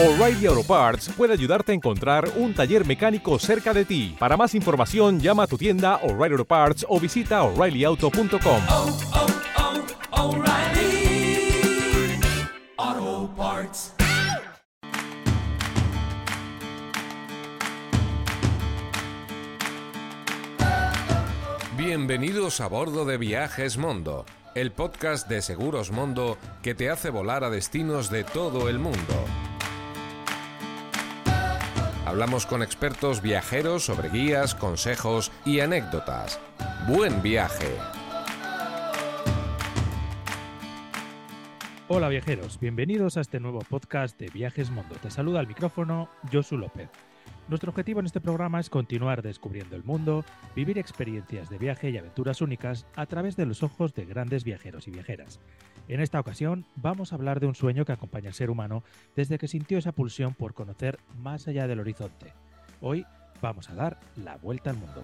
O'Reilly Auto Parts puede ayudarte a encontrar un taller mecánico cerca de ti. Para más información, llama a tu tienda O'Reilly Auto Parts o visita oreillyauto.com. oh, oh, Parts. Bienvenidos a bordo de Viajes Mondo, el podcast de Seguros Mondo que te hace volar a destinos de todo el mundo. Hablamos con expertos viajeros sobre guías, consejos y anécdotas. Buen viaje. Hola viajeros, bienvenidos a este nuevo podcast de Viajes Mondo. Te saluda al micrófono Josu López. Nuestro objetivo en este programa es continuar descubriendo el mundo, vivir experiencias de viaje y aventuras únicas a través de los ojos de grandes viajeros y viajeras. En esta ocasión vamos a hablar de un sueño que acompaña al ser humano desde que sintió esa pulsión por conocer más allá del horizonte. Hoy vamos a dar la vuelta al mundo.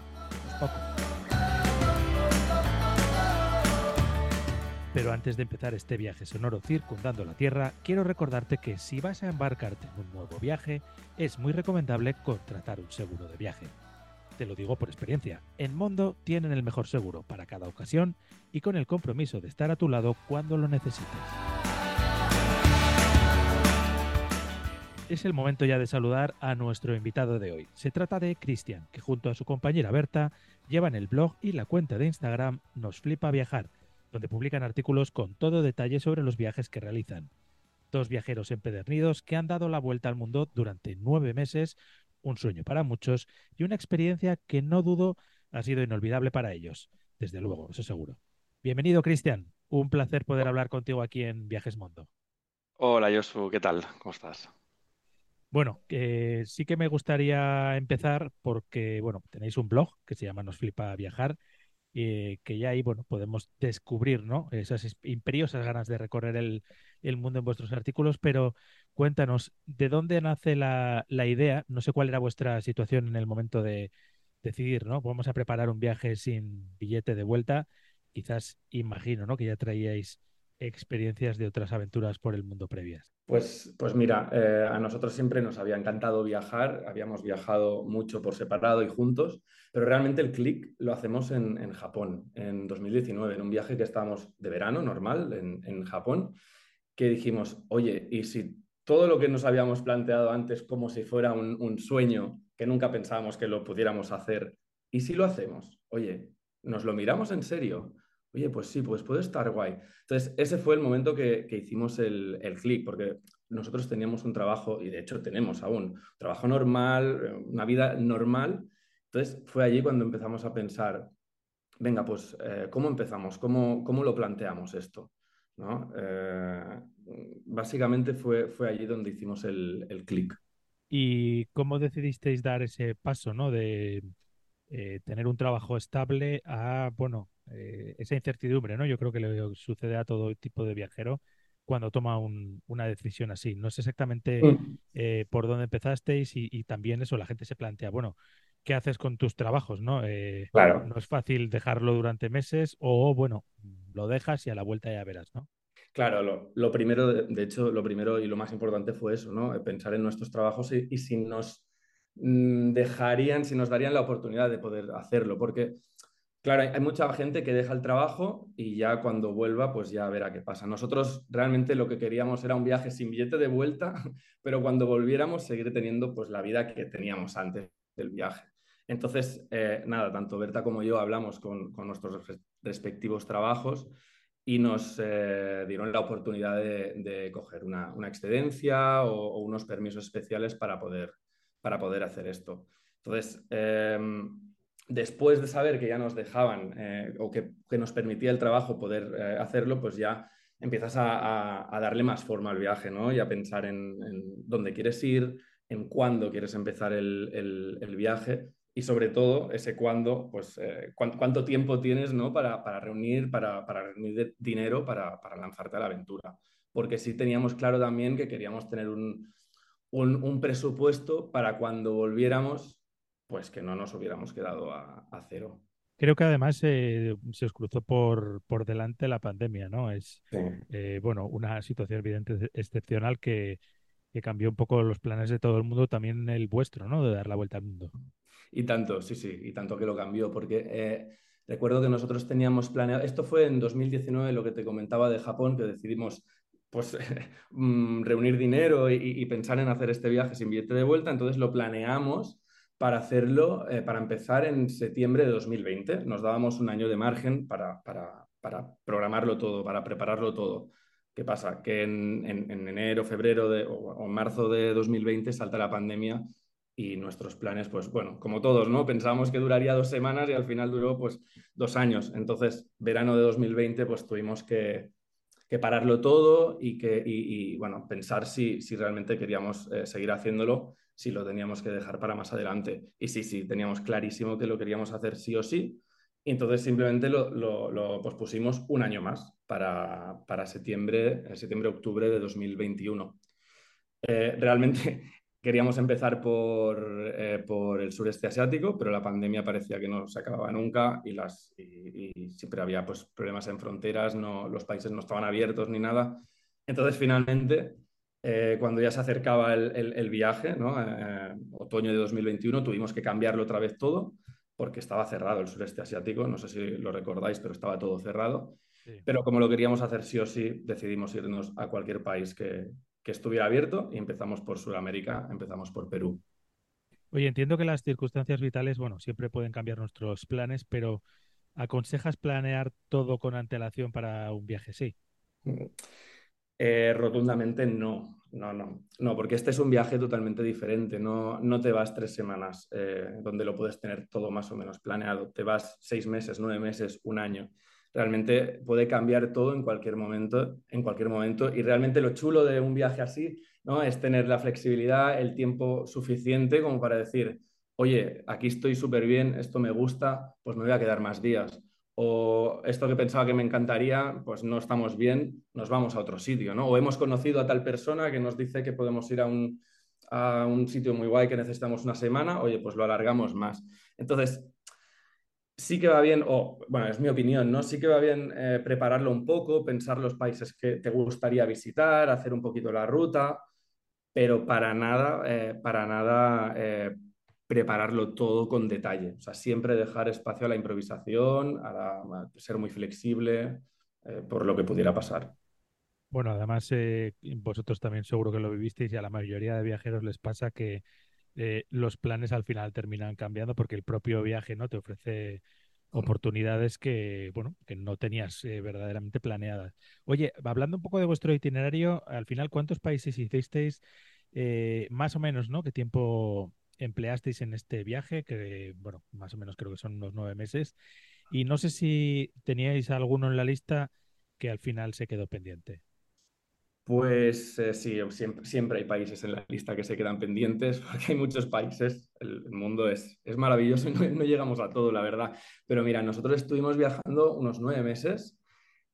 Pero antes de empezar este viaje sonoro circundando la Tierra, quiero recordarte que si vas a embarcarte en un nuevo viaje, es muy recomendable contratar un seguro de viaje. Te lo digo por experiencia, en Mondo tienen el mejor seguro para cada ocasión y con el compromiso de estar a tu lado cuando lo necesites. Es el momento ya de saludar a nuestro invitado de hoy. Se trata de Cristian, que junto a su compañera Berta llevan el blog y la cuenta de Instagram Nos Flipa Viajar, donde publican artículos con todo detalle sobre los viajes que realizan. Dos viajeros empedernidos que han dado la vuelta al mundo durante nueve meses, un sueño para muchos y una experiencia que no dudo ha sido inolvidable para ellos. Desde luego, eso seguro. Bienvenido, Cristian. Un placer poder hablar contigo aquí en Viajes Mundo. Hola Josu, ¿qué tal? ¿Cómo estás? Bueno, eh, sí que me gustaría empezar porque, bueno, tenéis un blog que se llama Nos Flipa Viajar eh, que ya ahí bueno, podemos descubrir ¿no? esas imperiosas ganas de recorrer el, el, mundo en vuestros artículos, pero cuéntanos, ¿de dónde nace la, la, idea? No sé cuál era vuestra situación en el momento de decidir, ¿no? Vamos a preparar un viaje sin billete de vuelta. Quizás imagino ¿no? que ya traíais experiencias de otras aventuras por el mundo previas. Pues, pues mira, eh, a nosotros siempre nos había encantado viajar, habíamos viajado mucho por separado y juntos, pero realmente el clic lo hacemos en, en, Japón, en 2019, en un viaje que estábamos de verano normal en, en, Japón, que dijimos, oye, ¿y si todo lo que nos habíamos planteado antes como si fuera un, un sueño que nunca pensábamos que lo pudiéramos hacer, ¿y si lo hacemos? Oye, ¿nos lo miramos en serio? Oye, pues sí, pues puede estar guay. Entonces, ese fue el momento que, que hicimos el, el clic, porque nosotros teníamos un trabajo, y de hecho tenemos aún, un trabajo normal, una vida normal. Entonces, fue allí cuando empezamos a pensar, venga, pues, eh, ¿cómo empezamos? ¿Cómo, ¿Cómo, lo planteamos esto? ¿No? Eh, básicamente fue, fue allí donde hicimos el, el clic. ¿Y cómo decidisteis dar ese paso, ¿no? De eh, tener un trabajo estable a, bueno, eh, esa incertidumbre, ¿no? Yo creo que le sucede a todo tipo de viajero cuando toma un, una decisión así. No sé exactamente Mm. eh, por dónde empezasteis y, y, también eso, la gente se plantea, bueno, ¿qué haces con tus trabajos, no? Eh, claro. No es fácil dejarlo durante meses o, bueno, lo dejas y a la vuelta ya verás, ¿no? Claro, lo, lo primero, de hecho, lo primero y lo más importante fue eso, ¿no? Pensar en nuestros trabajos y, y si nos mm, dejarían, si nos darían la oportunidad de poder hacerlo, porque Claro, hay mucha gente que deja el trabajo y ya cuando vuelva, pues ya verá qué pasa. Nosotros realmente lo que queríamos era un viaje sin billete de vuelta, pero cuando volviéramos seguir teniendo pues la vida que teníamos antes del viaje. Entonces, eh, nada, tanto Berta como yo hablamos con, nuestros respectivos trabajos y nos eh, dieron la oportunidad de, coger una, excedencia o, unos permisos especiales para poder, para poder hacer esto. Entonces, eh, después de saber que ya nos dejaban eh, o que, que, nos permitía el trabajo poder eh, hacerlo, pues ya empiezas a, a, darle más forma al viaje, ¿no? Y a pensar en, en dónde quieres ir, en cuándo quieres empezar el, el, viaje y sobre todo ese cuándo, pues eh, cuánto, tiempo tienes, ¿no? Para, para reunir, para, para, reunir dinero para, para, lanzarte a la aventura. Porque sí teníamos claro también que queríamos tener un, un presupuesto para cuando volviéramos pues que no nos hubiéramos quedado a, a cero. Creo que además eh, se os cruzó por, por, delante la pandemia, ¿no? Es, sí. eh, bueno, una situación evidente excepcional que, que cambió un poco los planes de todo el mundo, también el vuestro, ¿no? De dar la vuelta al mundo. Y tanto, sí, sí, y tanto que lo cambió, porque eh, recuerdo que nosotros teníamos planeado, esto fue en 2019 lo que te comentaba de Japón, que decidimos pues mm, reunir dinero y, y, pensar en hacer este viaje sin billete de vuelta, entonces lo planeamos para hacerlo, eh, para empezar en septiembre de 2020. Nos dábamos un año de margen para, para, para programarlo todo, para prepararlo todo. ¿Qué pasa? Que en, en, en enero, febrero de, o, marzo de 2020 salta la pandemia y nuestros planes, pues bueno, como todos, ¿no? Pensábamos que duraría dos semanas y al final duró pues dos años. Entonces, verano de 2020, pues tuvimos que, que pararlo todo y, que, y, y bueno, pensar si, si realmente queríamos eh, seguir haciéndolo, si lo teníamos que dejar para más adelante. Y sí, sí, teníamos clarísimo que lo queríamos hacer sí o sí. Y entonces simplemente lo, lo, lo pospusimos un año más para, para septiembre, septiembre-octubre de 2021. Eh, realmente queríamos empezar por, eh, por, el sureste asiático, pero la pandemia parecía que no se acababa nunca y, las, y, y siempre había pues, problemas en fronteras, no, los países no estaban abiertos ni nada. Entonces, finalmente, eh, cuando ya se acercaba el, el, el viaje, ¿no? eh, otoño de 2021, tuvimos que cambiarlo otra vez todo porque estaba cerrado el sureste asiático, no sé si lo recordáis, pero estaba todo cerrado. Sí. Pero como lo queríamos hacer sí o sí, decidimos irnos a cualquier país que, que estuviera abierto y empezamos por Sudamérica, empezamos por Perú. Oye, entiendo que las circunstancias vitales, bueno, siempre pueden cambiar nuestros planes, pero ¿aconsejas planear todo con antelación para un viaje? Sí. Eh, rotundamente no, no, no, no, porque este es un viaje totalmente diferente. No, no te vas tres semanas eh, donde lo puedes tener todo más o menos planeado. Te vas seis meses, nueve meses, un año. Realmente puede cambiar todo en cualquier momento, en cualquier momento. Y realmente lo chulo de un viaje así, ¿no? Es tener la flexibilidad, el tiempo suficiente como para decir, oye, aquí estoy súper bien, esto me gusta, pues me voy a quedar más días o esto que pensaba que me encantaría, pues no estamos bien, nos vamos a otro sitio, ¿no? O hemos conocido a tal persona que nos dice que podemos ir a un, a un sitio muy guay que necesitamos una semana, oye, pues lo alargamos más. Entonces, sí que va bien, o bueno, es mi opinión, ¿no? Sí que va bien eh, prepararlo un poco, pensar los países que te gustaría visitar, hacer un poquito la ruta, pero para nada, eh, para nada eh, prepararlo todo con detalle. O sea, siempre dejar espacio a la improvisación, a, la, ser muy flexible eh, por lo que pudiera pasar. Bueno, además, eh, vosotros también seguro que lo vivisteis y a la mayoría de viajeros les pasa que eh, los planes al final terminan cambiando porque el propio viaje no te ofrece oportunidades que, bueno, que no tenías verdaderamente planeadas. Oye, hablando un poco de vuestro itinerario, al final, ¿cuántos países hicisteis? Más o menos, ¿no? ¿Qué tiempo empleasteis en este viaje? Que, bueno, más o menos creo que son unos nueve meses. Y no sé si teníais alguno en la lista que al final se quedó pendiente. Pues eh, sí, siempre, siempre, hay países en la lista que se quedan pendientes, porque hay muchos países, el, el mundo es, es maravilloso y no, llegamos a todo, la verdad. Pero mira, nosotros estuvimos viajando unos nueve meses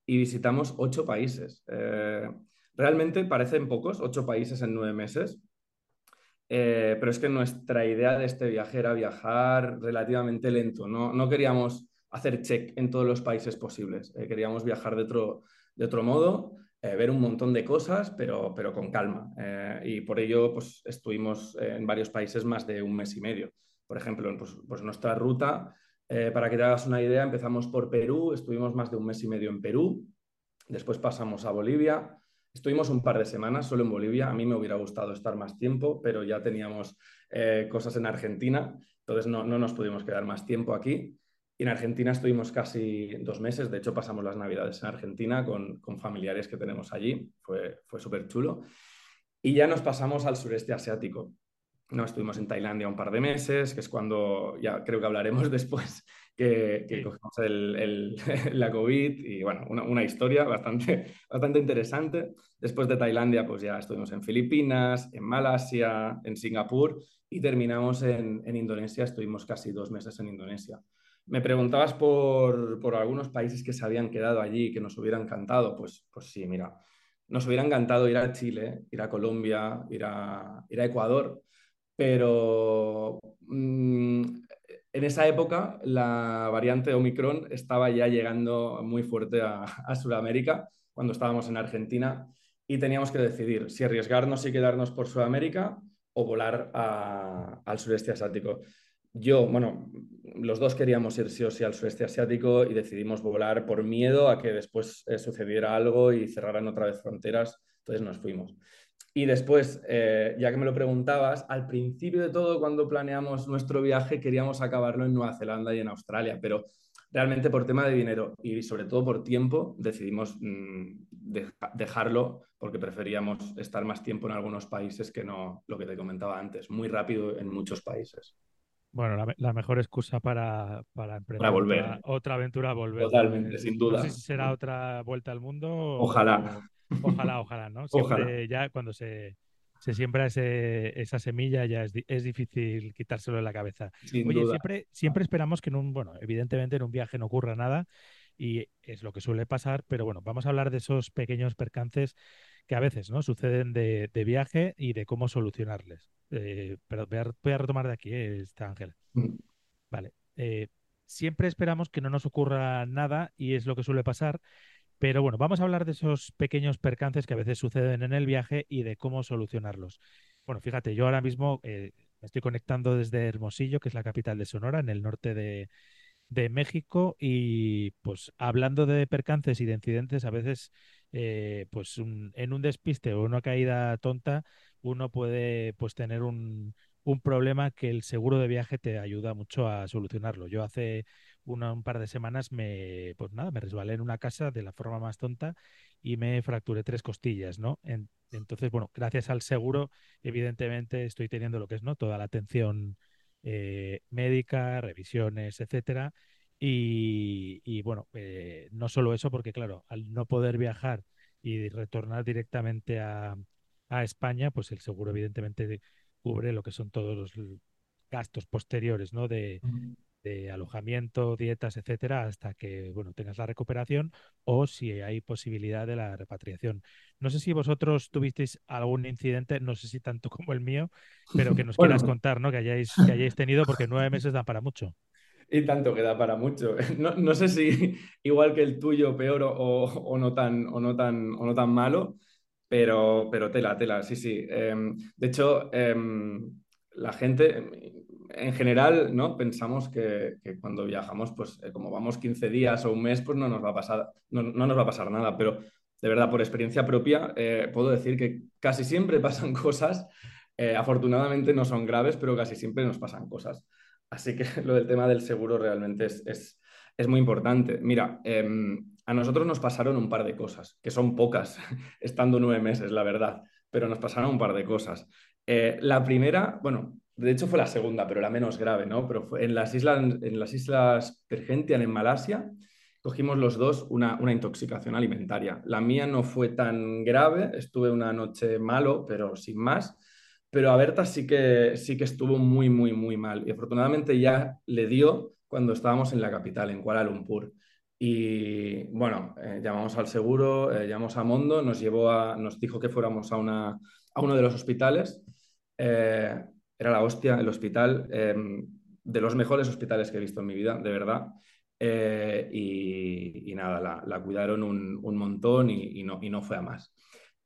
y visitamos ocho países. Eh, realmente parecen pocos, ocho países en nueve meses, eh, pero es que nuestra idea de este viaje era viajar relativamente lento, no, no queríamos hacer check en todos los países posibles, eh, queríamos viajar de otro, de otro modo eh, ver un montón de cosas, pero, pero con calma. Eh, y por ello, pues estuvimos en varios países más de un mes y medio. Por ejemplo, pues, pues nuestra ruta, eh, para que te hagas una idea, empezamos por Perú, estuvimos más de un mes y medio en Perú, después pasamos a Bolivia, estuvimos un par de semanas solo en Bolivia. A mí me hubiera gustado estar más tiempo, pero ya teníamos eh, cosas en Argentina, entonces no, no nos pudimos quedar más tiempo aquí. Y en Argentina estuvimos casi dos meses, de hecho pasamos las navidades en Argentina con, con familiares que tenemos allí, fue, fue súper chulo. Y ya nos pasamos al sureste asiático. No, estuvimos en Tailandia un par de meses, que es cuando, ya creo que hablaremos después, que, que sí. cogimos el, el, la COVID y bueno, una, una, historia bastante, bastante interesante. Después de Tailandia, pues ya estuvimos en Filipinas, en Malasia, en Singapur y terminamos en, en Indonesia, estuvimos casi dos meses en Indonesia. Me preguntabas por, por, algunos países que se habían quedado allí, que nos hubieran encantado. Pues, pues sí, mira, nos hubiera encantado ir a Chile, ir a Colombia, ir a, ir a Ecuador, pero mmm, en esa época la variante Omicron estaba ya llegando muy fuerte a, Sudamérica, cuando estábamos en Argentina, y teníamos que decidir si arriesgarnos y quedarnos por Sudamérica o volar al sureste asiático. Yo, bueno, los dos queríamos ir sí o sí al sureste asiático y decidimos volar por miedo a que después eh, sucediera algo y cerraran otra vez fronteras, entonces nos fuimos. Y después, eh, ya que me lo preguntabas, al principio de todo, cuando planeamos nuestro viaje, queríamos acabarlo en Nueva Zelanda y en Australia, pero realmente por tema de dinero y sobre todo por tiempo, decidimos mm, deja- dejarlo porque preferíamos estar más tiempo en algunos países que no lo que te comentaba antes, muy rápido en muchos países. Bueno, la, me- la mejor excusa para, para emprender Para volver. Otra, otra aventura, volver. ¿no? Totalmente, sin No duda. sé si será otra vuelta al mundo. o- Ojalá. Ojalá, ¿no? Siempre Ojalá. ya cuando se, se siembra ese, esa semilla ya es, es difícil quitárselo de la cabeza. Sin Oye, duda. siempre, siempre esperamos que en un, bueno, evidentemente en un viaje no ocurra nada y es lo que suele pasar, pero bueno, vamos a hablar de esos pequeños percances que a veces, ¿no? Suceden de, de viaje y de cómo solucionarles. Eh, pero voy a, voy a retomar de aquí, eh, Ángel. Mm. Vale. eh, siempre esperamos que no nos ocurra nada y es lo que suele pasar. Pero bueno, vamos a hablar de esos pequeños percances que a veces suceden en el viaje y de cómo solucionarlos. Bueno, fíjate, yo ahora mismo eh, me estoy conectando desde Hermosillo, que es la capital de Sonora, en el norte de, México, y pues hablando de percances y de incidentes, a veces eh, pues en un despiste o una caída tonta, uno puede pues tener un, un problema que el seguro de viaje te ayuda mucho a solucionarlo. Yo hace una- un par de semanas me, pues nada, me resbalé en una casa de la forma más tonta y me fracturé tres costillas, ¿no? En- entonces, bueno, gracias al seguro, evidentemente estoy teniendo lo que es, ¿no? Toda la atención eh, médica, revisiones, etcétera. Y, y, bueno, eh, no solo eso, porque claro, al no poder viajar y retornar directamente a, a España, pues el seguro evidentemente cubre lo que son todos los gastos posteriores, ¿no? De, de alojamiento, dietas, etcétera, hasta que, bueno, tengas la recuperación o si hay posibilidad de la repatriación. No sé si vosotros tuvisteis algún incidente, no sé si tanto como el mío, pero que nos Bueno. quieras contar, ¿no? Que hayáis, que hayáis tenido, porque nueve meses dan para mucho. Y tanto queda para mucho. No, no sé si igual que el tuyo, peor o, o no, tan, o, no, tan, o no tan malo, pero, pero tela, tela, sí, sí. Em, de hecho, em, la gente en general, ¿no? Pensamos que, cuando viajamos, pues eh, como vamos 15 días o un mes, pues no nos va a pasar, no, no nos va a pasar nada, pero de verdad, por experiencia propia, eh, puedo decir que casi siempre pasan cosas. Eh, afortunadamente no son graves, pero casi siempre nos pasan cosas. Así que lo del tema del seguro realmente es, es, es muy importante. Mira, eh, a nosotros nos pasaron un par de cosas, que son pocas, estando nueve meses, la verdad, pero nos pasaron un par de cosas. La primera, bueno, de hecho fue la segunda, pero la menos grave, ¿no? Pero fue en las islas, en las islas Pergentian, en Malasia, cogimos los dos una, una intoxicación alimentaria. La mía no fue tan grave, estuve una noche malo, pero sin más. Pero a Berta sí que, sí que estuvo muy, muy, muy mal. Y afortunadamente ya le dio cuando estábamos en la capital, en Kuala Lumpur. Y bueno, eh, llamamos al seguro, eh, llamamos a Mondo, nos llevó a, nos dijo que fuéramos a, una, a uno de los hospitales. Eh, era la hostia, el hospital, eh, de los mejores hospitales que he visto en mi vida, de verdad. Eh, y, nada, la, cuidaron un, montón y, no, y no fue a más.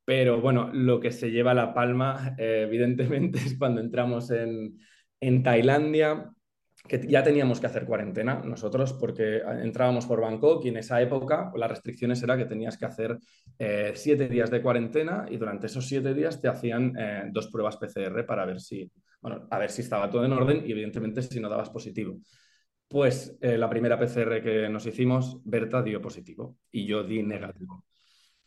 Pero bueno, lo que se lleva la palma, eh, evidentemente, es cuando entramos en, en, Tailandia, que ya teníamos que hacer cuarentena nosotros, porque entrábamos por Bangkok y en esa época las restricciones era que tenías que hacer siete días de cuarentena y durante esos siete días te hacían dos pruebas PCR para ver si, bueno, a ver si estaba todo en orden y evidentemente si no dabas positivo. Pues eh, la primera PCR que nos hicimos, Berta dio positivo y yo di negativo.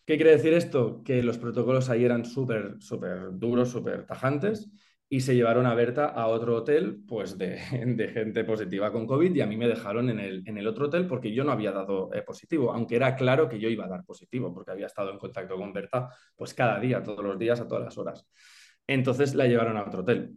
¿Qué quiere decir esto? Que los protocolos ahí eran súper, súper duros, súper tajantes y se llevaron a Berta a otro hotel pues de, de, gente positiva con COVID y a mí me dejaron en el, en el otro hotel porque yo no había dado eh, positivo, aunque era claro que yo iba a dar positivo porque había estado en contacto con Berta pues cada día, todos los días, a todas las horas. Entonces la llevaron a otro hotel.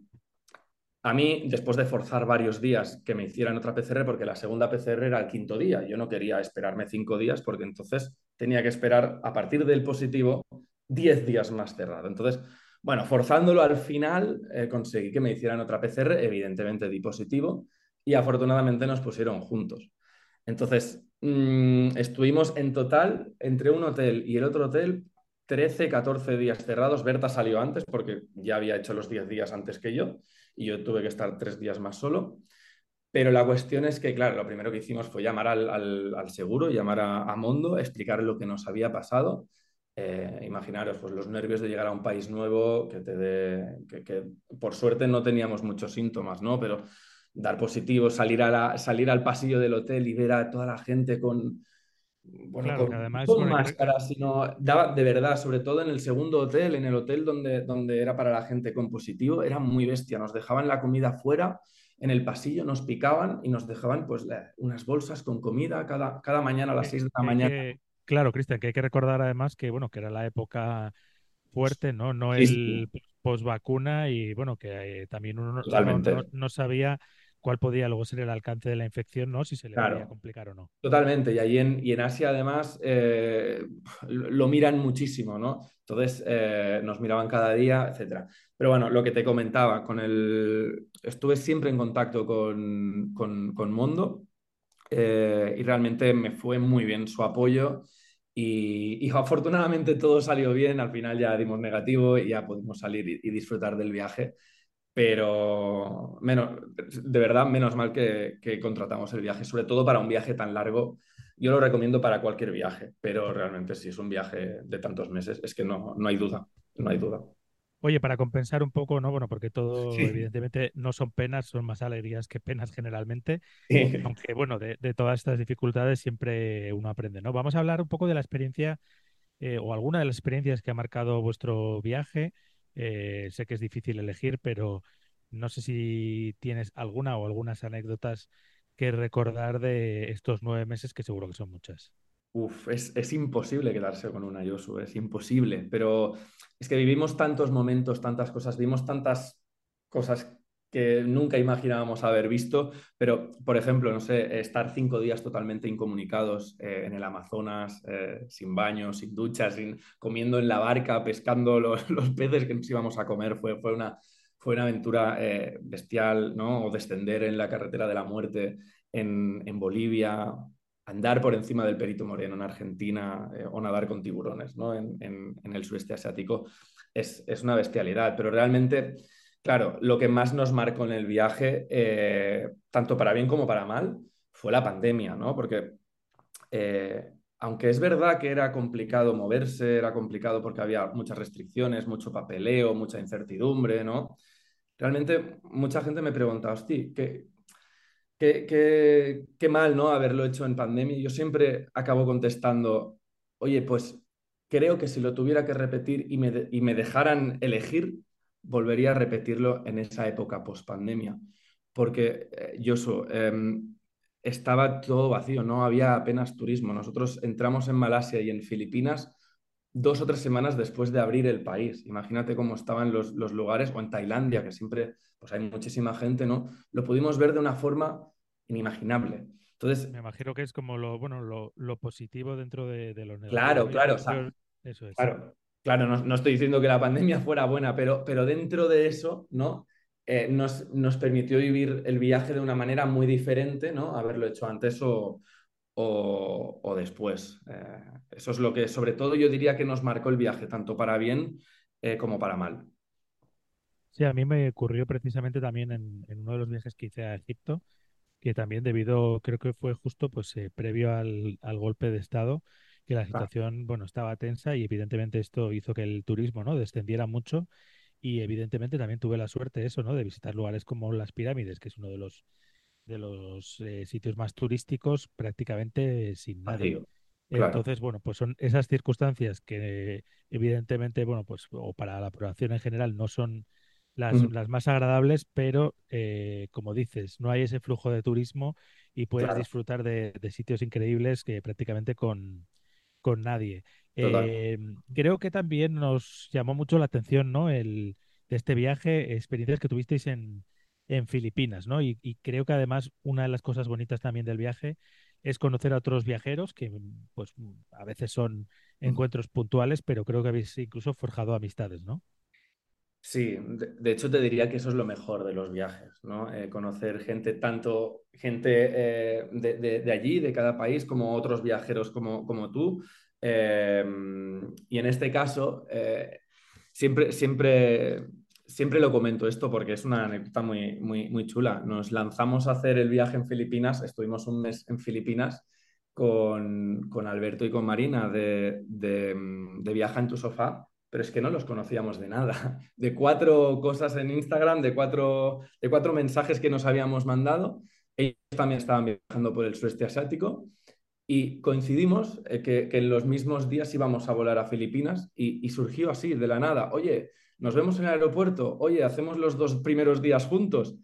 A mí, después de forzar varios días que me hicieran otra PCR, porque la segunda PCR era el quinto día, yo no quería esperarme cinco días porque entonces tenía que esperar a partir del positivo 10 días más cerrado. Entonces, bueno, forzándolo al final, eh, conseguí que me hicieran otra PCR, evidentemente di positivo y afortunadamente nos pusieron juntos. Entonces, mmm, estuvimos en total entre un hotel y el otro hotel 13, 14 días cerrados. Berta salió antes porque ya había hecho los 10 días antes que yo y yo tuve que estar tres días más solo. Pero la cuestión es que, claro, lo primero que hicimos fue llamar al, al, seguro, llamar a, a, Mondo, explicar lo que nos había pasado. Eh, imaginaros, pues los nervios de llegar a un país nuevo, que te que, que, por suerte no teníamos muchos síntomas, ¿no? Pero dar positivo, salir, a la, salir al pasillo del hotel y ver a toda la gente con, bueno, claro, con, además, con bueno, máscara, sino daba de verdad, sobre todo en el segundo hotel, en el hotel donde, donde era para la gente con positivo, era muy bestia. Nos dejaban la comida fuera, en el pasillo, nos picaban y nos dejaban pues la, unas bolsas con comida cada, cada mañana a las 6 de la mañana. Que, claro, Cristian, que hay que recordar además que, bueno, que era la época fuerte, ¿no? No Sí, el sí. post vacuna y, bueno, que eh, también uno no sabía cuál podía luego ser el alcance de la infección, ¿no? Si se le podía Claro. complicar o no. Totalmente, y ahí en, y en Asia además eh, lo miran muchísimo, ¿no? Entonces eh, nos miraban cada día, etcétera. Pero bueno, lo que te comentaba, con el... estuve siempre en contacto con, con, con Mondo eh, y realmente me fue muy bien su apoyo y, y afortunadamente todo salió bien, al final ya dimos negativo y ya pudimos salir y, y disfrutar del viaje. Pero menos, de verdad, menos mal que, que, contratamos el viaje, sobre todo para un viaje tan largo. Yo lo recomiendo para cualquier viaje, pero realmente si es un viaje de tantos meses, es que no, no hay duda, no hay duda. Oye, para compensar un poco, ¿no? Bueno, porque todo, Sí. evidentemente, no son penas, son más alegrías que penas generalmente. Sí. Aunque, bueno, de, de todas estas dificultades siempre uno aprende, ¿no? Vamos a hablar un poco de la experiencia eh, o alguna de las experiencias que ha marcado vuestro viaje. Eh, sé que es difícil elegir, pero no sé si tienes alguna o algunas anécdotas que recordar de estos nueve meses, que seguro que son muchas. Uf, es, es imposible quedarse con una Yosu, es imposible, pero es que vivimos tantos momentos, tantas cosas, vimos tantas cosas que nunca imaginábamos haber visto, pero, por ejemplo, no sé, estar cinco días totalmente incomunicados eh, en el Amazonas, eh, sin baño, sin duchas, sin, comiendo en la barca, pescando los, los peces que nos íbamos a comer, fue, fue, una, fue una aventura eh, bestial, ¿no? O descender en la carretera de la muerte en, en Bolivia, andar por encima del Perito Moreno en Argentina o nadar con tiburones, ¿no? En, en, el sudeste asiático, es, es una bestialidad, pero realmente... Claro, lo que más nos marcó en el viaje, eh, tanto para bien como para mal, fue la pandemia, ¿no? Porque eh, aunque es verdad que era complicado moverse, era complicado porque había muchas restricciones, mucho papeleo, mucha incertidumbre, ¿no? Realmente mucha gente me pregunta, hostia, ¿qué, qué, qué, qué mal, ¿no? Haberlo hecho en pandemia. Yo siempre acabo contestando, oye, pues creo que si lo tuviera que repetir y me, y me dejaran elegir, volvería a repetirlo en esa época post-pandemia. Porque, eh, Josu, eh, estaba todo vacío, no había apenas turismo. Nosotros entramos en Malasia y en Filipinas dos o tres semanas después de abrir el país. Imagínate cómo estaban los, los lugares, o en Tailandia, que siempre pues hay muchísima gente, ¿no? Lo pudimos ver de una forma inimaginable. Entonces, Me imagino que es como lo, bueno, lo, lo positivo dentro de, de lo negativo. claro. Yo- claro, o yo- sea, eso es. Claro, claro, no, no estoy diciendo que la pandemia fuera buena, pero, pero dentro de eso, ¿no? Eh, nos, nos permitió vivir el viaje de una manera muy diferente, ¿no? Haberlo hecho antes o, o, después. Eh, eso es lo que, sobre todo, yo diría que nos marcó el viaje, tanto para bien eh, como para mal. Sí, a mí me ocurrió precisamente también en, en uno de los viajes que hice a Egipto, que también debido, creo que fue justo pues previo al, al golpe de Estado, que la situación, bueno, estaba tensa y evidentemente esto hizo que el turismo, ¿no? descendiera mucho y evidentemente también tuve la suerte eso, ¿no? De visitar lugares como las pirámides, que es uno de los de los eh, sitios más turísticos prácticamente sin nadie. claro. Entonces, bueno, pues son esas circunstancias que evidentemente, bueno, pues o para la población en general no son las, Mm, las más agradables, pero eh, como dices, no hay ese flujo de turismo y puedes claro, disfrutar de, de sitios increíbles que prácticamente con, con nadie. Eh, creo que también nos llamó mucho la atención, ¿no? El, de este viaje, experiencias que tuvisteis en, en Filipinas, ¿no? Y, y creo que además una de las cosas bonitas también del viaje es conocer a otros viajeros que, mm, pues, mm, a veces son encuentros puntuales, pero creo que habéis incluso forjado amistades, ¿no? Sí, de, hecho te diría que eso es lo mejor de los viajes, ¿no? Eh, conocer gente, tanto gente eh, de, de- allí, de cada país, como otros viajeros como, como tú. Eh, y en este caso, siempre, siempre, siempre lo comento esto porque es una anécdota muy, muy, muy chula. Nos lanzamos a hacer el viaje en Filipinas, estuvimos un mes en Filipinas con, con Alberto y con Marina de, de Viaja en tu sofá pero es que no los conocíamos de nada. De cuatro cosas en Instagram, de cuatro, de cuatro mensajes que nos habíamos mandado. Ellos también estaban viajando por el sudeste asiático y coincidimos eh, que, que, en los mismos días íbamos a volar a Filipinas y, y, surgió así, de la nada. Oye, nos vemos en el aeropuerto. Oye, hacemos los dos primeros días juntos.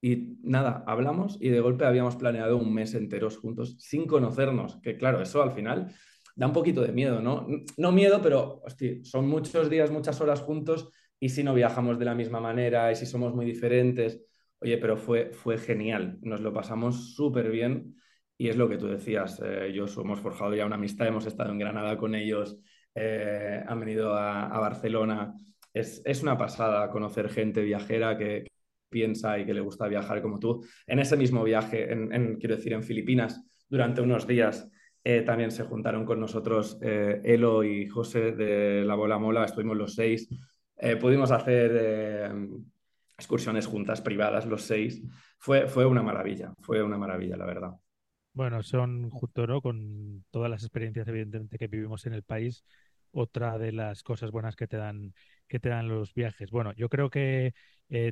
Y nada, hablamos y de golpe habíamos planeado un mes enteros juntos sin conocernos. Que claro, eso al final da un poquito de miedo, ¿no? No miedo, pero son muchos días, muchas horas juntos y si no viajamos de la misma manera y si somos muy diferentes. Oye, pero fue, fue genial, nos lo pasamos súper bien y es lo que tú decías, eh, yo hemos forjado ya una amistad, hemos estado en Granada con ellos, eh, han venido a, Barcelona. Es, es, una pasada conocer gente viajera que, piensa y que le gusta viajar como tú. En ese mismo viaje, en, quiero decir, en Filipinas, durante unos días, eh, también se juntaron con nosotros eh, Elo y José de La Bola Mola, estuvimos los seis. Eh, pudimos hacer eh, excursiones juntas, privadas, los seis. Fue, fue una maravilla, fue una maravilla, la verdad. Bueno, son junto ¿no? con todas las experiencias, evidentemente, que vivimos en el país, otra de las cosas buenas que te dan, que te dan los viajes. Bueno, yo creo que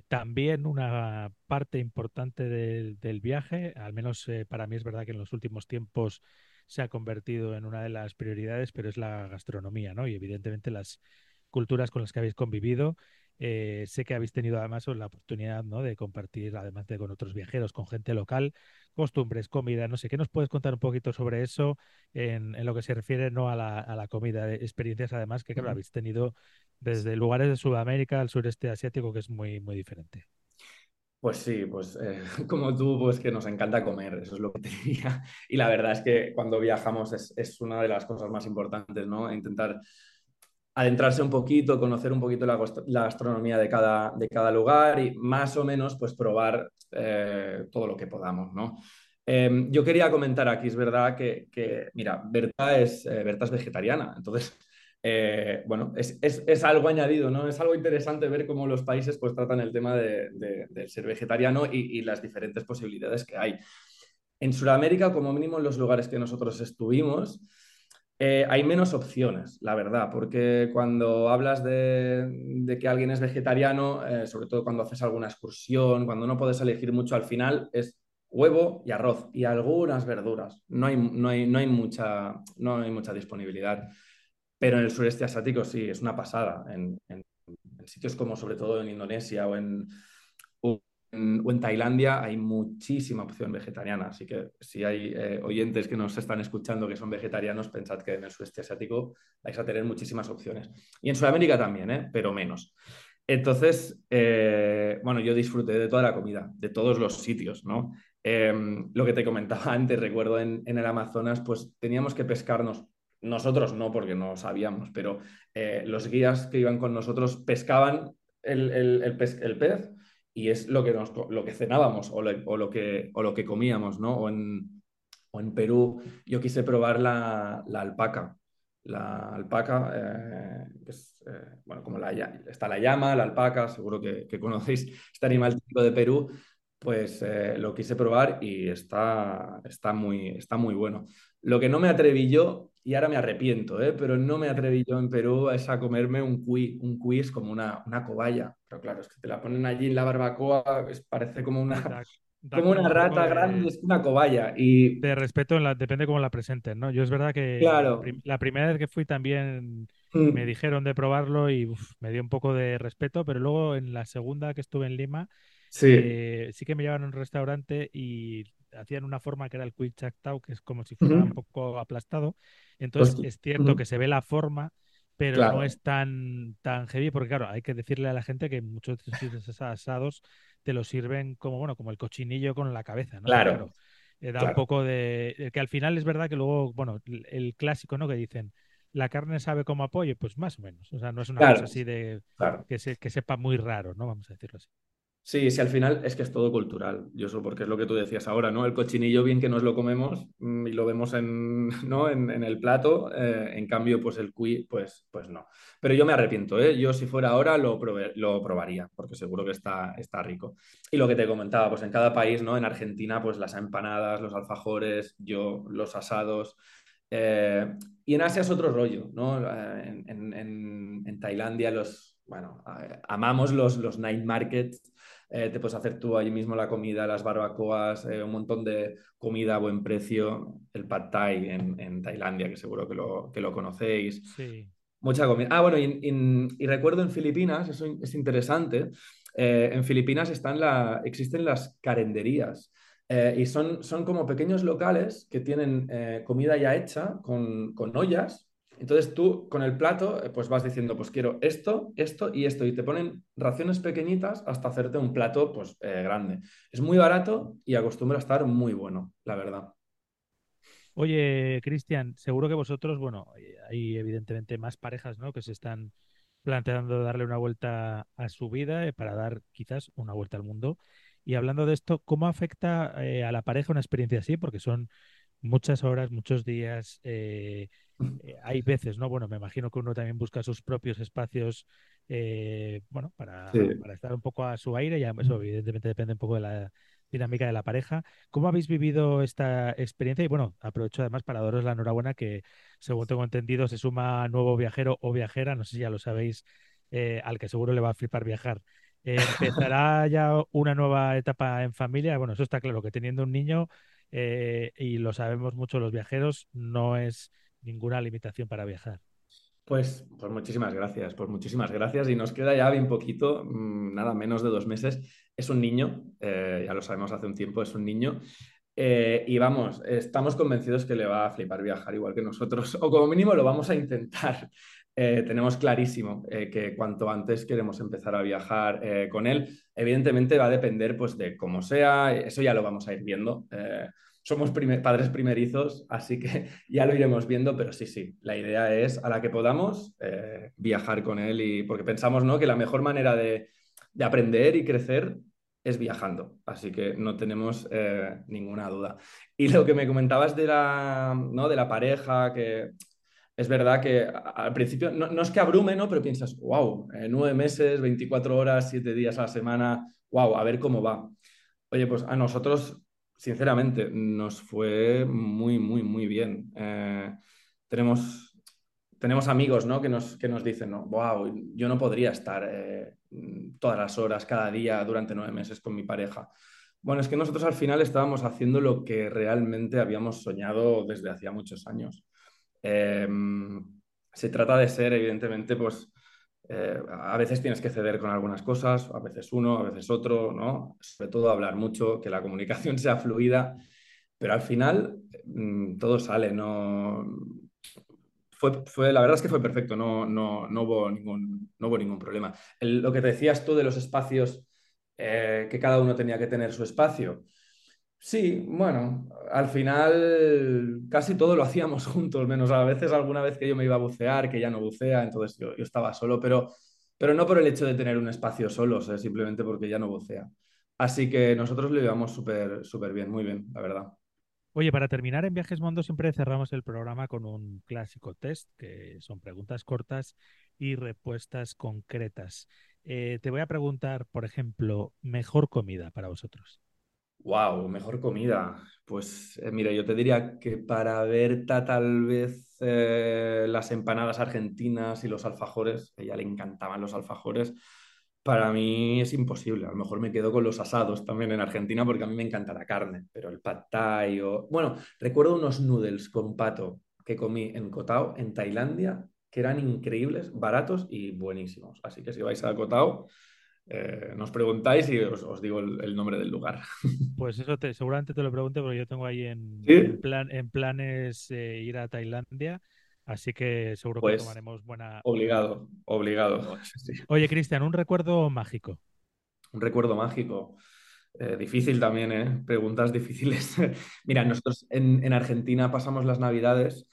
también una parte importante del, viaje, al menos para mí es verdad que en los últimos tiempos se ha convertido en una de las prioridades, pero es la gastronomía, ¿no? Y evidentemente las culturas con las que habéis convivido. Eh, sé que habéis tenido además la oportunidad ¿no? de compartir, además de con otros viajeros, con gente local, costumbres, comida, no sé, ¿qué nos puedes contar un poquito sobre eso en, en lo que se refiere no a la, a la comida, experiencias además que claro, habéis tenido desde lugares de Sudamérica al sureste asiático, que es muy, muy diferente? Pues sí, pues eh, como tú, pues que nos encanta comer, eso es lo que te diría. Y la verdad es que cuando viajamos es, es una de las cosas más importantes, ¿no? Intentar adentrarse un poquito, conocer un poquito la, gastronomía de cada, de cada, lugar y más o menos pues probar eh, todo lo que podamos, ¿no? Eh, yo quería comentar aquí, es verdad que, que mira, Berta es, eh, Berta es vegetariana, entonces eh, bueno, es, es, es, algo añadido, ¿no? Es algo interesante ver cómo los países pues tratan el tema de, de, de ser vegetariano y, y, las diferentes posibilidades que hay. En Sudamérica, como mínimo en los lugares que nosotros estuvimos, eh, hay menos opciones, la verdad, porque cuando hablas de, de que alguien es vegetariano, eh, sobre todo cuando haces alguna excursión, cuando no puedes elegir mucho al final, es huevo y arroz y algunas verduras. No hay, no hay, no hay, mucha, no hay mucha disponibilidad. Pero en el sureste asiático sí, es una pasada. En, en, en sitios como sobre todo en Indonesia o en, o en, o en Tailandia hay muchísima opción vegetariana. Así que si hay eh, oyentes que nos están escuchando que son vegetarianos, pensad que en el sureste asiático vais a tener muchísimas opciones. Y en Sudamérica también, ¿eh? pero menos. Entonces, eh, bueno, yo disfruté de toda la comida, de todos los sitios, ¿no? Eh, lo que te comentaba antes, recuerdo en, en el Amazonas, pues teníamos que pescarnos nosotros no, porque no sabíamos, pero eh, los guías que iban con nosotros pescaban el, el, pez, y es lo que, nos, lo que cenábamos o lo, o lo, que, o lo que comíamos, ¿no? O en, o en Perú yo quise probar la, la alpaca. La alpaca, eh, eh, bueno, como está la llama, la alpaca, seguro que, que conocéis este animal típico de Perú, pues eh, lo quise probar y está, está, muy, está muy bueno. Lo que no me atreví yo, y ahora me arrepiento, ¿eh? pero no me atreví yo en Perú a comerme un cuy. Un cuy es como una, una cobaya, pero claro, es que te la ponen allí en la barbacoa, es, parece como una, da, da como una rata de, grande, es una cobaya. Y... De respeto, la, depende cómo la presenten, ¿no? Yo es verdad que claro. la, prim la, primera vez que fui también mm. me dijeron de probarlo y uf, me dio un poco de respeto, pero luego en la segunda que estuve en Lima, sí, eh, sí que me llevaron a un restaurante y hacían una forma que era el quick tau, que es como si fuera uh -huh. un poco aplastado. Entonces pues, es cierto uh -huh. que se ve la forma, pero claro. no es tan, tan heavy, porque claro, hay que decirle a la gente que muchos de estos asados te lo sirven como, bueno, como el cochinillo con la cabeza, ¿no? Claro. claro eh, da claro. un poco de... Que al final es verdad que luego, bueno, el clásico, ¿no? Que dicen, la carne sabe como apoyo, pues más o menos. O sea, no es una cosa así de que, se, que sepa muy raro, ¿no? Vamos a decirlo así. Sí, sí, al final es que es todo cultural, yo eso porque es lo que tú decías ahora, ¿no? El cochinillo bien que nos lo comemos mm, y lo vemos en, ¿no? en, el plato, eh, en cambio pues el cuy, pues, pues no. Pero yo me arrepiento, ¿eh? Yo si fuera ahora lo, probaría, porque seguro que está, está rico. Y lo que te comentaba, pues en cada país, ¿no? En Argentina pues las empanadas, los alfajores, yo los asados. eh, y en Asia es otro rollo, ¿no? Eh, en- en- en Tailandia los, bueno, eh, amamos los, los night markets eh, te puedes hacer tú allí mismo la comida, las barbacoas, eh, un montón de comida a buen precio, el pad thai en, en Tailandia, que seguro que lo, que lo conocéis. Sí. Mucha comida. Ah, bueno, y, y- y recuerdo en Filipinas, eso es interesante, eh, en Filipinas están la, existen las carenderías. eh, y son, son como pequeños locales que tienen eh, comida ya hecha con, con ollas. Entonces tú con el plato eh, pues vas diciendo, pues quiero esto, esto y esto. Y te ponen raciones pequeñitas hasta hacerte un plato pues eh, grande. Es muy barato y acostumbra a estar muy bueno, la verdad. Oye, Cristian, seguro que vosotros, bueno, hay evidentemente más parejas, ¿no? Que se están planteando darle una vuelta a su vida eh, para dar quizás una vuelta al mundo. Y hablando de esto, ¿cómo afecta a la pareja una experiencia así? Porque son muchas horas, muchos días. eh, eh, hay veces, ¿no? Bueno, me imagino que uno también busca sus propios espacios, eh, bueno, para, Sí. para estar un poco a su aire. Ya eso evidentemente depende un poco de la dinámica de la pareja. ¿Cómo habéis vivido esta experiencia? Y bueno, aprovecho además para daros la enhorabuena que, según tengo entendido, se suma nuevo viajero o viajera, no sé si ya lo sabéis, eh, al que seguro le va a flipar viajar. Eh, ¿empezará ya una nueva etapa en familia? Bueno, eso está claro, que teniendo un niño, eh, y lo sabemos mucho los viajeros, no es ninguna limitación para viajar. Pues, pues muchísimas gracias, pues muchísimas gracias. Y nos queda ya bien poquito, mm, nada menos de dos meses. Es un niño, eh, ya lo sabemos hace un tiempo, es un niño. Eh, y vamos, estamos convencidos que le va a flipar viajar igual que nosotros, o como mínimo lo vamos a intentar. Eh, tenemos clarísimo eh, que cuanto antes queremos empezar a viajar eh, con él. Evidentemente va a depender pues, de cómo sea, eso ya lo vamos a ir viendo. Somos padres primerizos, así que ya lo iremos viendo, pero sí, sí, la idea es a la que podamos viajar con él y porque pensamos, ¿no? que la mejor manera de, de aprender y crecer es viajando, así que no tenemos ninguna duda. Y lo que me comentabas de la, ¿no? de la pareja, que es verdad que al principio no, es que abrume, ¿no? Pero piensas, wow, nueve meses, 24 horas, siete días a la semana, wow, a ver cómo va. Oye, pues a nosotros, sinceramente, nos fue muy, muy, muy bien. Eh, tenemos, tenemos amigos, ¿no? que, nos, que nos dicen, ¿no? wow, yo no podría estar eh, todas las horas, cada día, durante nueve meses con mi pareja. Bueno, es que nosotros al final estábamos haciendo lo que realmente habíamos soñado desde hacía muchos años. Eh, se trata de ser, evidentemente, pues eh, a veces tienes que ceder con algunas cosas, a veces uno, a veces otro, ¿no? Sobre todo hablar mucho, que la comunicación sea fluida, pero al final mm, todo sale, no... Fue, fue, la verdad es que fue perfecto, no, no, no, hubo, ningún, no hubo ningún problema. Lo que te decías tú de los espacios, eh, que cada uno tenía que tener su espacio. Sí, bueno, al final casi todo lo hacíamos juntos, menos a veces alguna vez que yo me iba a bucear, que ya no bucea, entonces yo, estaba solo, pero, pero no por el hecho de tener un espacio solos, eh, simplemente porque ya no bucea. Así que nosotros lo llevamos súper, súper bien, muy bien, la verdad. Oye, para terminar en Viajes Mundo siempre cerramos el programa con un clásico test, que son preguntas cortas y respuestas concretas. Eh, te voy a preguntar, por ejemplo, mejor comida para vosotros. Wow, mejor comida. Pues eh, mira, yo te diría que para Berta tal vez eh, las empanadas argentinas y los alfajores, a ella le encantaban los alfajores, para mí es imposible. A lo mejor me quedo con los asados también en Argentina porque a mí me encanta la carne, pero el pad. Bueno, recuerdo unos noodles con pato que comí en Koh Tao, en Tailandia, que eran increíbles, baratos y buenísimos. Así que si vais a Koh Tao, eh, nos preguntáis y os, os digo el, el nombre del lugar. Pues eso te, seguramente te lo pregunte porque yo tengo ahí en, ¿Sí? en plan, en planes eh, ir a Tailandia, así que seguro que Pues tomaremos buena... obligado, obligado. Sí. Oye, Cristian, un recuerdo mágico. Un recuerdo mágico. Eh, difícil también, ¿eh? Preguntas difíciles. Mira, nosotros en, en Argentina pasamos las Navidades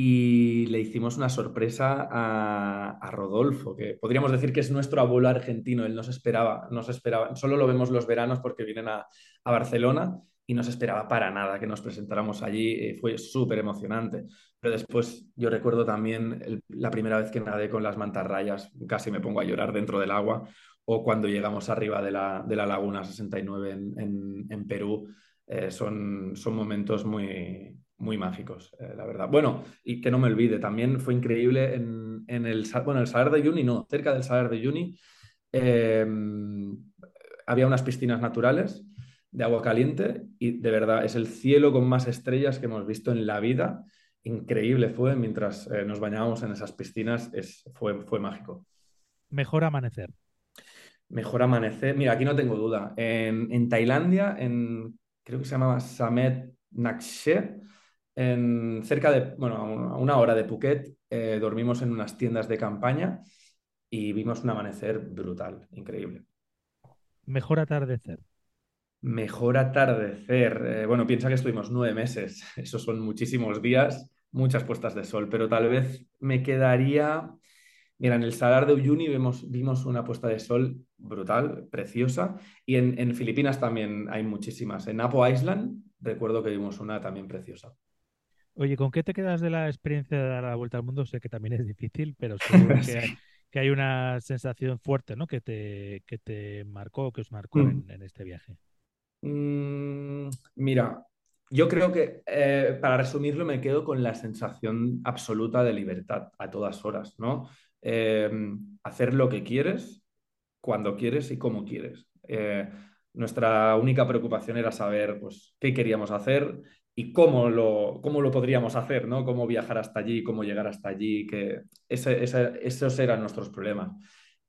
y le hicimos una sorpresa a, Rodolfo, que podríamos decir que es nuestro abuelo argentino, él nos esperaba, nos esperaba, solo lo vemos los veranos porque vienen a, a Barcelona y no se esperaba para nada que nos presentáramos allí, eh, fue súper emocionante. Pero después yo recuerdo también la primera vez que nadé con las mantarrayas, casi me pongo a llorar dentro del agua, o cuando llegamos arriba de la, de la Laguna 69 en, en, en Perú, eh, son, son momentos muy, muy mágicos, eh, la verdad. Bueno, y que no me olvide, también fue increíble en, en el, bueno, el Salar de Uyuni, no, cerca del Salar de Uyuni, eh, había unas piscinas naturales de agua caliente y de verdad es el cielo con más estrellas que hemos visto en la vida. Increíble fue mientras eh, nos bañábamos en esas piscinas, es, fue, fue mágico. Mejor amanecer. Mejor amanecer. Mira, aquí no tengo duda. En, en Tailandia, en, creo que se llamaba Samet Nakshe, en, cerca de, bueno, a una hora de Phuket, eh, dormimos en unas tiendas de campaña y vimos un amanecer brutal, increíble. Mejor atardecer. Mejor atardecer. Eh, bueno, piensa que estuvimos nueve meses, esos son muchísimos días, muchas puestas de sol, pero tal vez me quedaría... Mira, en el Salar de Uyuni vimos, vimos una puesta de sol brutal, preciosa, y en, en Filipinas también hay muchísimas. En Apo Island recuerdo que vimos una también preciosa. Oye, ¿con qué te quedas de la experiencia de dar la vuelta al mundo? Sé que también es difícil, pero seguro que, hay, que hay una sensación fuerte, ¿no? Que te, que te marcó, que os marcó Mm. en, en este viaje. Mm, mira, yo creo que eh, para resumirlo me quedo con la sensación absoluta de libertad a todas horas, ¿no? Eh, hacer lo que quieres, cuando quieres y cómo quieres. Eh, nuestra única preocupación era saber pues, qué queríamos hacer y cómo lo, cómo lo podríamos hacer, ¿no? Cómo viajar hasta allí, cómo llegar hasta allí, que ese, ese, esos eran nuestros problemas.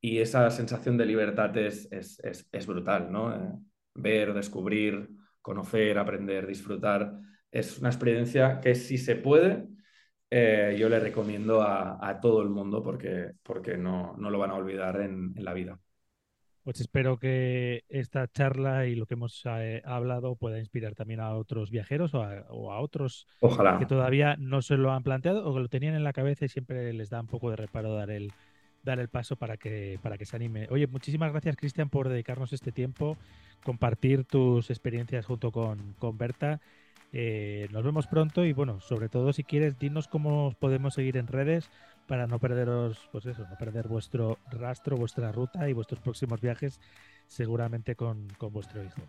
Y esa sensación de libertad es, es, es, es brutal, ¿no? Eh, ver, descubrir, conocer, aprender, disfrutar. Es una experiencia que si se puede, eh, yo le recomiendo a, a, todo el mundo porque, porque no, no lo van a olvidar en, en la vida. Pues espero que esta charla y lo que hemos eh, hablado pueda inspirar también a otros viajeros o a, o a, otros Ojalá. que todavía no se lo han planteado o que lo tenían en la cabeza y siempre les da un poco de reparo dar el, dar el paso para que, para que se anime. Oye, muchísimas gracias, Cristian, por dedicarnos este tiempo, compartir tus experiencias junto con, con Berta. Eh, nos vemos pronto y bueno, sobre todo si quieres, dinos cómo os podemos seguir en redes para no perderos, pues eso, no perder vuestro rastro, vuestra ruta y vuestros próximos viajes, seguramente con, con vuestro hijo.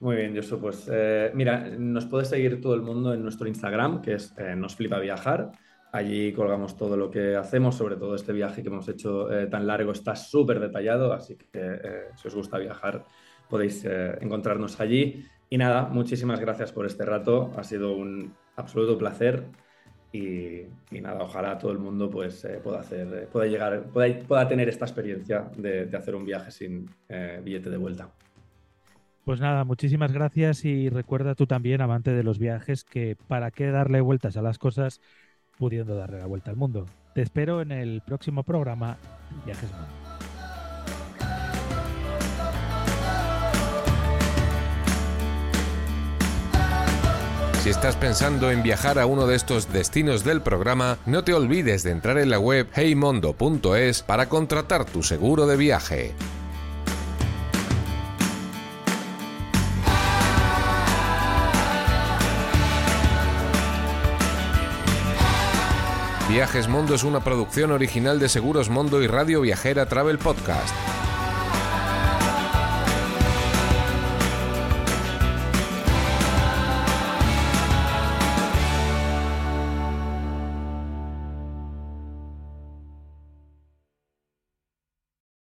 Muy bien, Josu, pues eh, mira, nos puede seguir todo el mundo en nuestro Instagram, que es eh, Nos Flipa Viajar. Allí colgamos todo lo que hacemos, sobre todo este viaje que hemos hecho eh, tan largo, está súper detallado, así que eh, si os gusta viajar podéis encontrarnos allí. Y nada, muchísimas gracias por este rato, ha sido un absoluto placer y, nada, ojalá todo el mundo pues, eh, pueda, hacer, pueda, llegar, pueda, pueda, tener esta experiencia de, de hacer un viaje sin eh, billete de vuelta. Pues nada, muchísimas gracias y recuerda tú también, amante de los viajes, que para qué darle vueltas a las cosas pudiendo darle la vuelta al mundo. Te espero en el próximo programa Viajes Mundo. Si estás pensando en viajar a uno de estos destinos del programa, no te olvides de entrar en la web heymondo.es para contratar tu seguro de viaje. Viajes Mondo es una producción original de Seguros Mondo y Radio Viajera Travel Podcast.